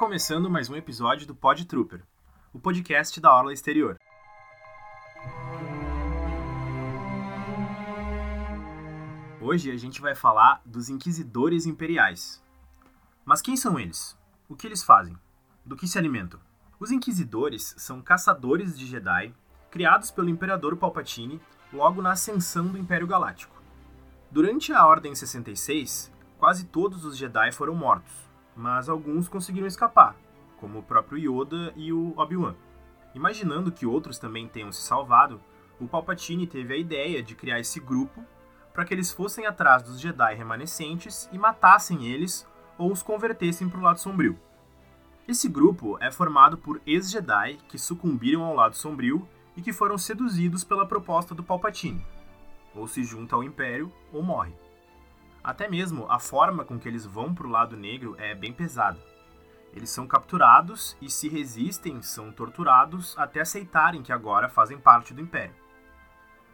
começando mais um episódio do Pod Trooper, o podcast da Orla Exterior. Hoje a gente vai falar dos Inquisidores Imperiais. Mas quem são eles? O que eles fazem? Do que se alimentam? Os Inquisidores são caçadores de Jedi criados pelo Imperador Palpatine logo na ascensão do Império Galáctico. Durante a Ordem 66, quase todos os Jedi foram mortos, mas alguns conseguiram escapar, como o próprio Yoda e o Obi-Wan. Imaginando que outros também tenham se salvado, o Palpatine teve a ideia de criar esse grupo para que eles fossem atrás dos Jedi remanescentes e matassem eles ou os convertessem para o lado sombrio. Esse grupo é formado por ex-Jedi que sucumbiram ao lado sombrio e que foram seduzidos pela proposta do Palpatine. Ou se junta ao Império ou morre. Até mesmo a forma com que eles vão para o lado negro é bem pesada. Eles são capturados e, se resistem, são torturados até aceitarem que agora fazem parte do Império.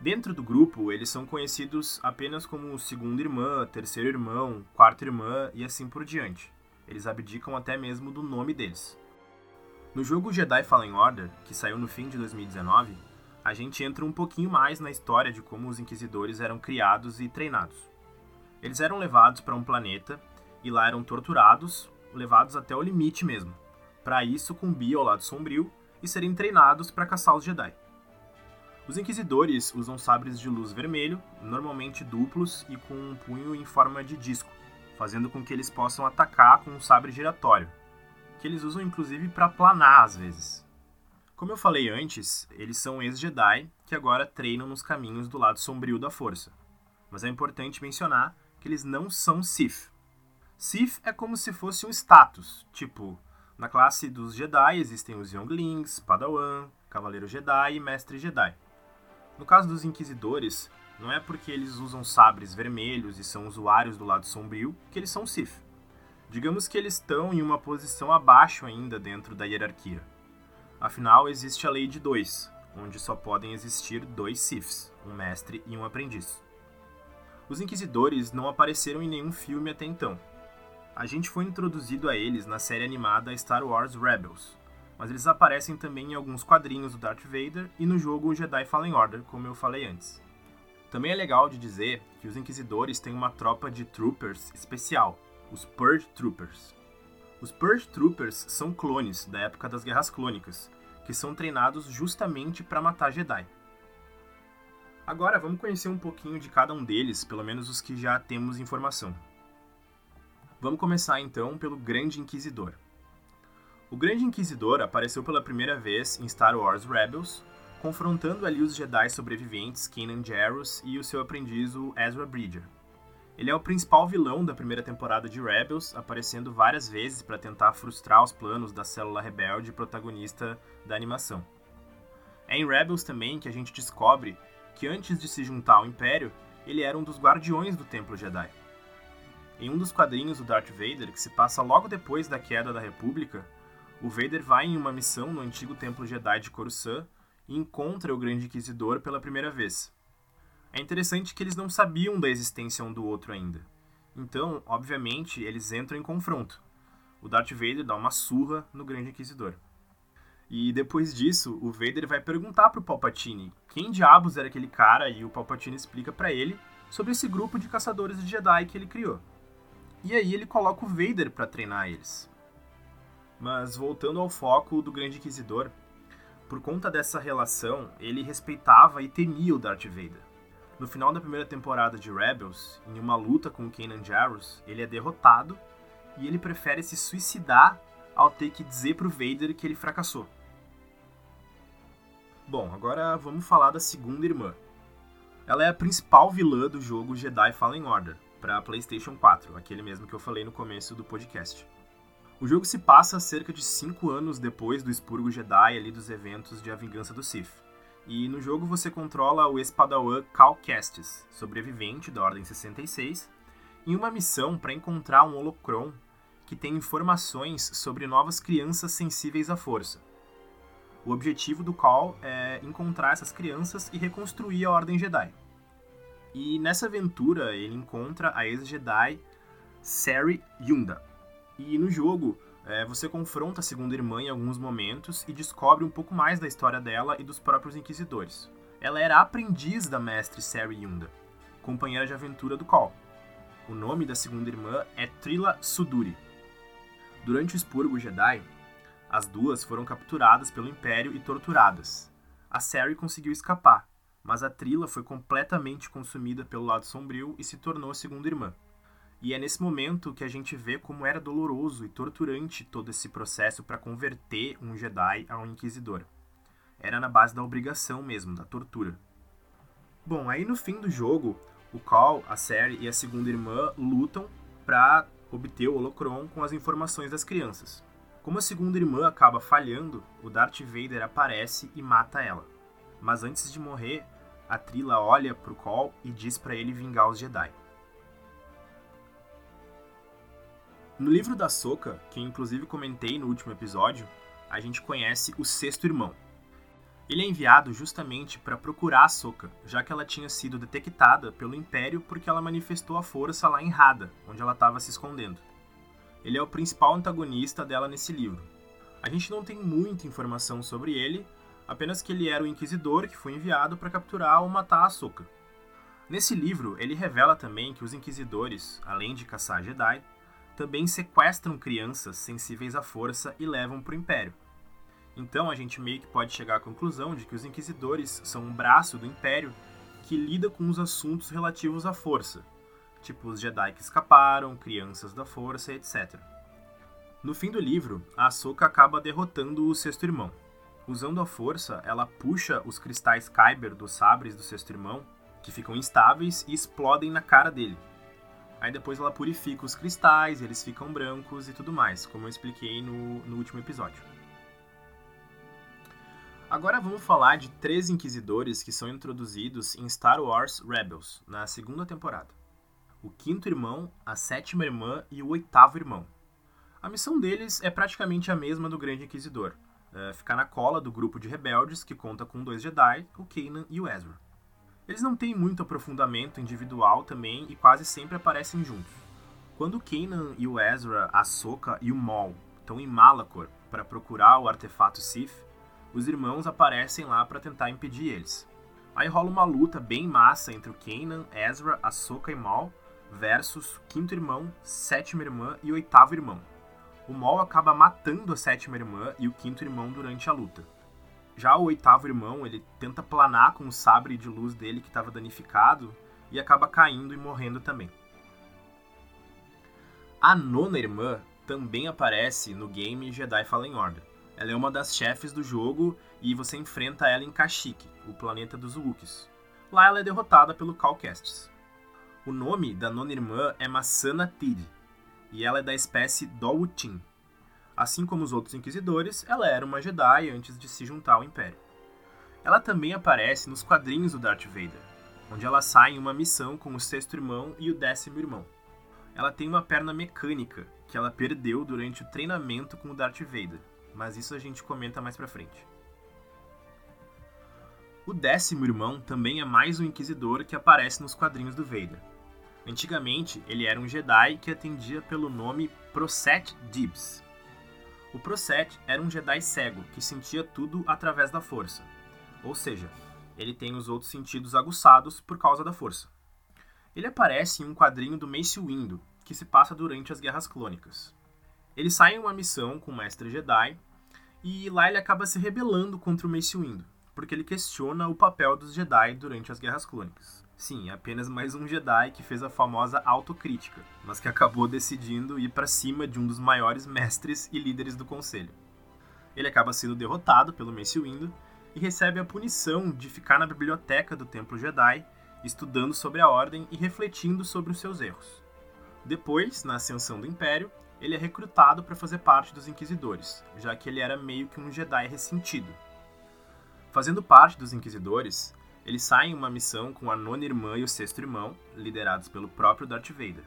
Dentro do grupo, eles são conhecidos apenas como segunda irmã, terceiro irmão, quarta irmã e assim por diante. Eles abdicam até mesmo do nome deles. No jogo Jedi Fallen Order, que saiu no fim de 2019, a gente entra um pouquinho mais na história de como os inquisidores eram criados e treinados. Eles eram levados para um planeta e lá eram torturados, levados até o limite mesmo, para ir sucumbir ao lado sombrio e serem treinados para caçar os Jedi. Os inquisidores usam sabres de luz vermelho, normalmente duplos e com um punho em forma de disco, fazendo com que eles possam atacar com um sabre giratório, que eles usam inclusive para planar às vezes. Como eu falei antes, eles são ex-Jedi que agora treinam nos caminhos do lado sombrio da força. Mas é importante mencionar que eles não são Sith. Sith é como se fosse um status, tipo, na classe dos Jedi existem os Younglings, Padawan, Cavaleiro Jedi e Mestre Jedi. No caso dos Inquisidores, não é porque eles usam sabres vermelhos e são usuários do lado sombrio que eles são Sith. Digamos que eles estão em uma posição abaixo ainda dentro da hierarquia. Afinal, existe a lei de dois, onde só podem existir dois Siths, um mestre e um aprendiz. Os Inquisidores não apareceram em nenhum filme até então. A gente foi introduzido a eles na série animada Star Wars Rebels, mas eles aparecem também em alguns quadrinhos do Darth Vader e no jogo Jedi Fallen Order, como eu falei antes. Também é legal de dizer que os Inquisidores têm uma tropa de troopers especial, os Purge Troopers. Os Purge Troopers são clones da época das Guerras Clônicas, que são treinados justamente para matar Jedi. Agora vamos conhecer um pouquinho de cada um deles, pelo menos os que já temos informação. Vamos começar então pelo Grande Inquisidor. O Grande Inquisidor apareceu pela primeira vez em Star Wars Rebels, confrontando ali os Jedi sobreviventes Kanan Jarrus e o seu aprendiz o Ezra Bridger. Ele é o principal vilão da primeira temporada de Rebels, aparecendo várias vezes para tentar frustrar os planos da célula rebelde protagonista da animação. É em Rebels também que a gente descobre que antes de se juntar ao Império, ele era um dos guardiões do Templo Jedi. Em um dos quadrinhos do Darth Vader, que se passa logo depois da queda da República, o Vader vai em uma missão no antigo Templo Jedi de Coruscant e encontra o Grande Inquisidor pela primeira vez. É interessante que eles não sabiam da existência um do outro ainda. Então, obviamente, eles entram em confronto. O Darth Vader dá uma surra no Grande Inquisidor. E depois disso, o Vader vai perguntar pro Palpatine quem diabos era aquele cara e o Palpatine explica para ele sobre esse grupo de caçadores de Jedi que ele criou. E aí ele coloca o Vader para treinar eles. Mas voltando ao foco do Grande Inquisidor, por conta dessa relação, ele respeitava e temia o Darth Vader. No final da primeira temporada de Rebels, em uma luta com Kanan Jarrus, ele é derrotado e ele prefere se suicidar ao ter que dizer pro Vader que ele fracassou. Bom, agora vamos falar da segunda irmã. Ela é a principal vilã do jogo Jedi Fallen Order, para PlayStation 4, aquele mesmo que eu falei no começo do podcast. O jogo se passa cerca de 5 anos depois do expurgo Jedi ali dos eventos de A Vingança do Sith. E no jogo você controla o Espadawan Cal Kestis, sobrevivente da Ordem 66, em uma missão para encontrar um holocron que tem informações sobre novas crianças sensíveis à força. O objetivo do Cal é encontrar essas crianças e reconstruir a Ordem Jedi. E nessa aventura ele encontra a ex-Jedi Sari Yunda. E no jogo é, você confronta a segunda irmã em alguns momentos e descobre um pouco mais da história dela e dos próprios inquisidores. Ela era aprendiz da mestre Sari Yunda, companheira de aventura do Col. O nome da segunda irmã é Trila Suduri. Durante o expurgo Jedi, as duas foram capturadas pelo Império e torturadas. A Sari conseguiu escapar, mas a Trila foi completamente consumida pelo lado sombrio e se tornou a segunda irmã. E é nesse momento que a gente vê como era doloroso e torturante todo esse processo para converter um Jedi a um Inquisidor. Era na base da obrigação mesmo, da tortura. Bom, aí no fim do jogo, o Call, a Sari e a segunda irmã lutam para obter o Holocron com as informações das crianças. Como a segunda irmã acaba falhando, o Darth Vader aparece e mata ela. Mas antes de morrer, a Trila olha pro Call e diz para ele vingar os Jedi. No livro da Soca, que inclusive comentei no último episódio, a gente conhece o sexto irmão. Ele é enviado justamente para procurar a Soca, já que ela tinha sido detectada pelo Império porque ela manifestou a força lá em Rada, onde ela estava se escondendo. Ele é o principal antagonista dela nesse livro. A gente não tem muita informação sobre ele, apenas que ele era o inquisidor que foi enviado para capturar ou matar a Soca. Nesse livro, ele revela também que os inquisidores, além de caçar Jedi, também sequestram crianças sensíveis à força e levam para o Império. Então a gente meio que pode chegar à conclusão de que os Inquisidores são um braço do Império que lida com os assuntos relativos à força, tipo os Jedi que escaparam, crianças da força, etc. No fim do livro, a Ahsoka acaba derrotando o sexto irmão. Usando a força, ela puxa os cristais Kyber dos sabres do sexto irmão, que ficam instáveis e explodem na cara dele, Aí depois ela purifica os cristais, eles ficam brancos e tudo mais, como eu expliquei no, no último episódio. Agora vamos falar de três inquisidores que são introduzidos em Star Wars Rebels, na segunda temporada. O quinto irmão, a sétima irmã e o oitavo irmão. A missão deles é praticamente a mesma do Grande Inquisidor, é ficar na cola do grupo de rebeldes que conta com dois Jedi, o Kanan e o Ezra. Eles não têm muito aprofundamento individual também e quase sempre aparecem juntos. Quando o Kanan e o Ezra, a Soka e o Maul estão em Malachor para procurar o artefato Sith, os irmãos aparecem lá para tentar impedir eles. Aí rola uma luta bem massa entre o Kanan, Ezra, Ahsoka e Maul versus quinto irmão, sétima irmã e oitavo irmão. O Maul acaba matando a sétima irmã e o quinto irmão durante a luta. Já o oitavo irmão, ele tenta planar com o sabre de luz dele que estava danificado e acaba caindo e morrendo também. A nona irmã também aparece no game Jedi Fallen Order. Ela é uma das chefes do jogo e você enfrenta ela em Kashyyyk, o planeta dos Wookiees. Lá ela é derrotada pelo Cal Kestis. O nome da nona irmã é Masana Tid, e ela é da espécie Dowutin, Assim como os outros inquisidores, ela era uma Jedi antes de se juntar ao Império. Ela também aparece nos quadrinhos do Darth Vader, onde ela sai em uma missão com o sexto irmão e o décimo irmão. Ela tem uma perna mecânica que ela perdeu durante o treinamento com o Darth Vader, mas isso a gente comenta mais pra frente. O décimo irmão também é mais um inquisidor que aparece nos quadrinhos do Vader. Antigamente, ele era um Jedi que atendia pelo nome Proset Dibs, o Proset era um Jedi cego que sentia tudo através da força. Ou seja, ele tem os outros sentidos aguçados por causa da força. Ele aparece em um quadrinho do Mace Windu, que se passa durante as Guerras Clônicas. Ele sai em uma missão com o Mestre Jedi e lá ele acaba se rebelando contra o Mace Windu, porque ele questiona o papel dos Jedi durante as Guerras Clônicas. Sim, apenas mais um Jedi que fez a famosa autocrítica, mas que acabou decidindo ir para cima de um dos maiores mestres e líderes do conselho. Ele acaba sendo derrotado pelo Mace Windu e recebe a punição de ficar na biblioteca do Templo Jedi, estudando sobre a Ordem e refletindo sobre os seus erros. Depois, na ascensão do Império, ele é recrutado para fazer parte dos Inquisidores, já que ele era meio que um Jedi ressentido. Fazendo parte dos Inquisidores, ele sai em uma missão com a nona irmã e o sexto irmão, liderados pelo próprio Darth Vader.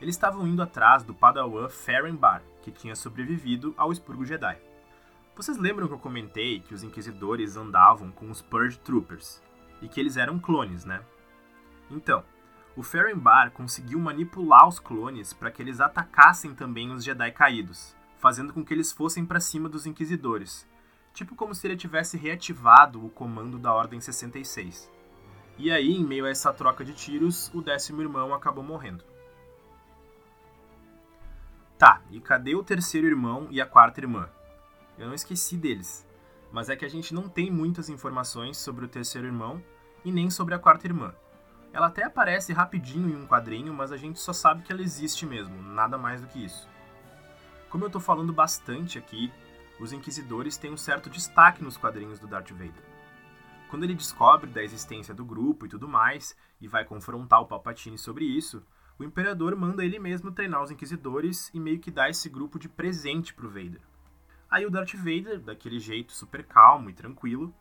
Eles estavam indo atrás do padawan Farron Bar, que tinha sobrevivido ao expurgo Jedi. Vocês lembram que eu comentei que os Inquisidores andavam com os Purge Troopers, e que eles eram clones, né? Então, o Farron Bar conseguiu manipular os clones para que eles atacassem também os Jedi caídos, fazendo com que eles fossem para cima dos inquisidores, tipo como se ele tivesse reativado o comando da Ordem 66. E aí, em meio a essa troca de tiros, o décimo irmão acabou morrendo. Tá, e cadê o terceiro irmão e a quarta irmã? Eu não esqueci deles, mas é que a gente não tem muitas informações sobre o terceiro irmão e nem sobre a quarta irmã. Ela até aparece rapidinho em um quadrinho, mas a gente só sabe que ela existe mesmo, nada mais do que isso. Como eu tô falando bastante aqui, os Inquisidores têm um certo destaque nos quadrinhos do Darth Vader. Quando ele descobre da existência do grupo e tudo mais, e vai confrontar o Palpatine sobre isso, o Imperador manda ele mesmo treinar os Inquisidores e meio que dá esse grupo de presente pro Vader. Aí o Darth Vader, daquele jeito super calmo e tranquilo,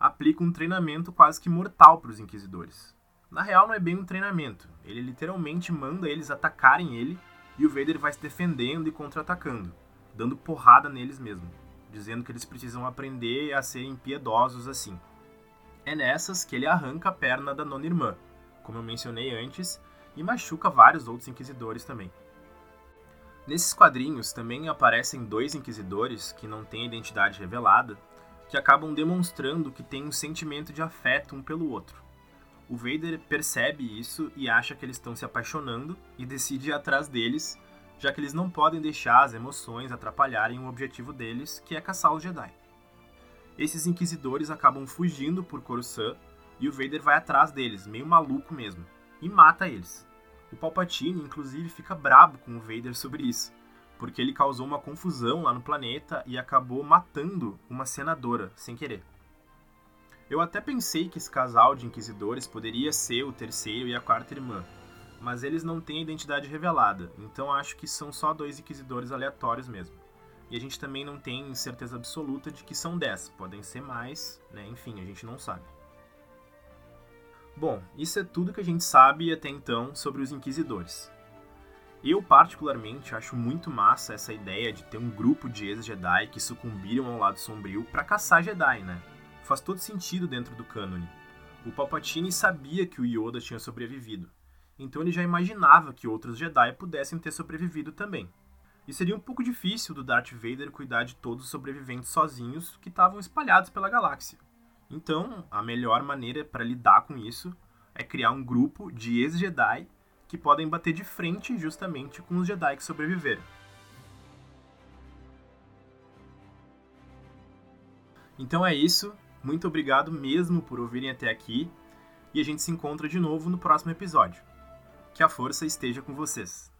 aplica um treinamento quase que mortal para os Inquisidores. Na real, não é bem um treinamento, ele literalmente manda eles atacarem ele e o Vader vai se defendendo e contra-atacando, dando porrada neles mesmo, dizendo que eles precisam aprender a serem piedosos assim. É nessas que ele arranca a perna da nona irmã, como eu mencionei antes, e machuca vários outros inquisidores também. Nesses quadrinhos também aparecem dois inquisidores que não têm identidade revelada, que acabam demonstrando que têm um sentimento de afeto um pelo outro. O Vader percebe isso e acha que eles estão se apaixonando e decide ir atrás deles, já que eles não podem deixar as emoções atrapalharem o objetivo deles, que é caçar os Jedi. Esses inquisidores acabam fugindo por Coruscant e o Vader vai atrás deles, meio maluco mesmo, e mata eles. O Palpatine, inclusive, fica brabo com o Vader sobre isso, porque ele causou uma confusão lá no planeta e acabou matando uma senadora sem querer. Eu até pensei que esse casal de inquisidores poderia ser o terceiro e a quarta irmã, mas eles não têm a identidade revelada, então acho que são só dois inquisidores aleatórios mesmo. E a gente também não tem certeza absoluta de que são dez, podem ser mais, né? enfim, a gente não sabe. Bom, isso é tudo que a gente sabe até então sobre os inquisidores. Eu, particularmente, acho muito massa essa ideia de ter um grupo de ex-Jedi que sucumbiram ao lado sombrio para caçar Jedi, né? faz todo sentido dentro do cânone. O Palpatine sabia que o Yoda tinha sobrevivido, então ele já imaginava que outros Jedi pudessem ter sobrevivido também. E seria um pouco difícil do Darth Vader cuidar de todos os sobreviventes sozinhos que estavam espalhados pela galáxia. Então, a melhor maneira para lidar com isso é criar um grupo de ex-Jedi que podem bater de frente justamente com os Jedi que sobreviveram. Então é isso. Muito obrigado mesmo por ouvirem até aqui e a gente se encontra de novo no próximo episódio. Que a força esteja com vocês.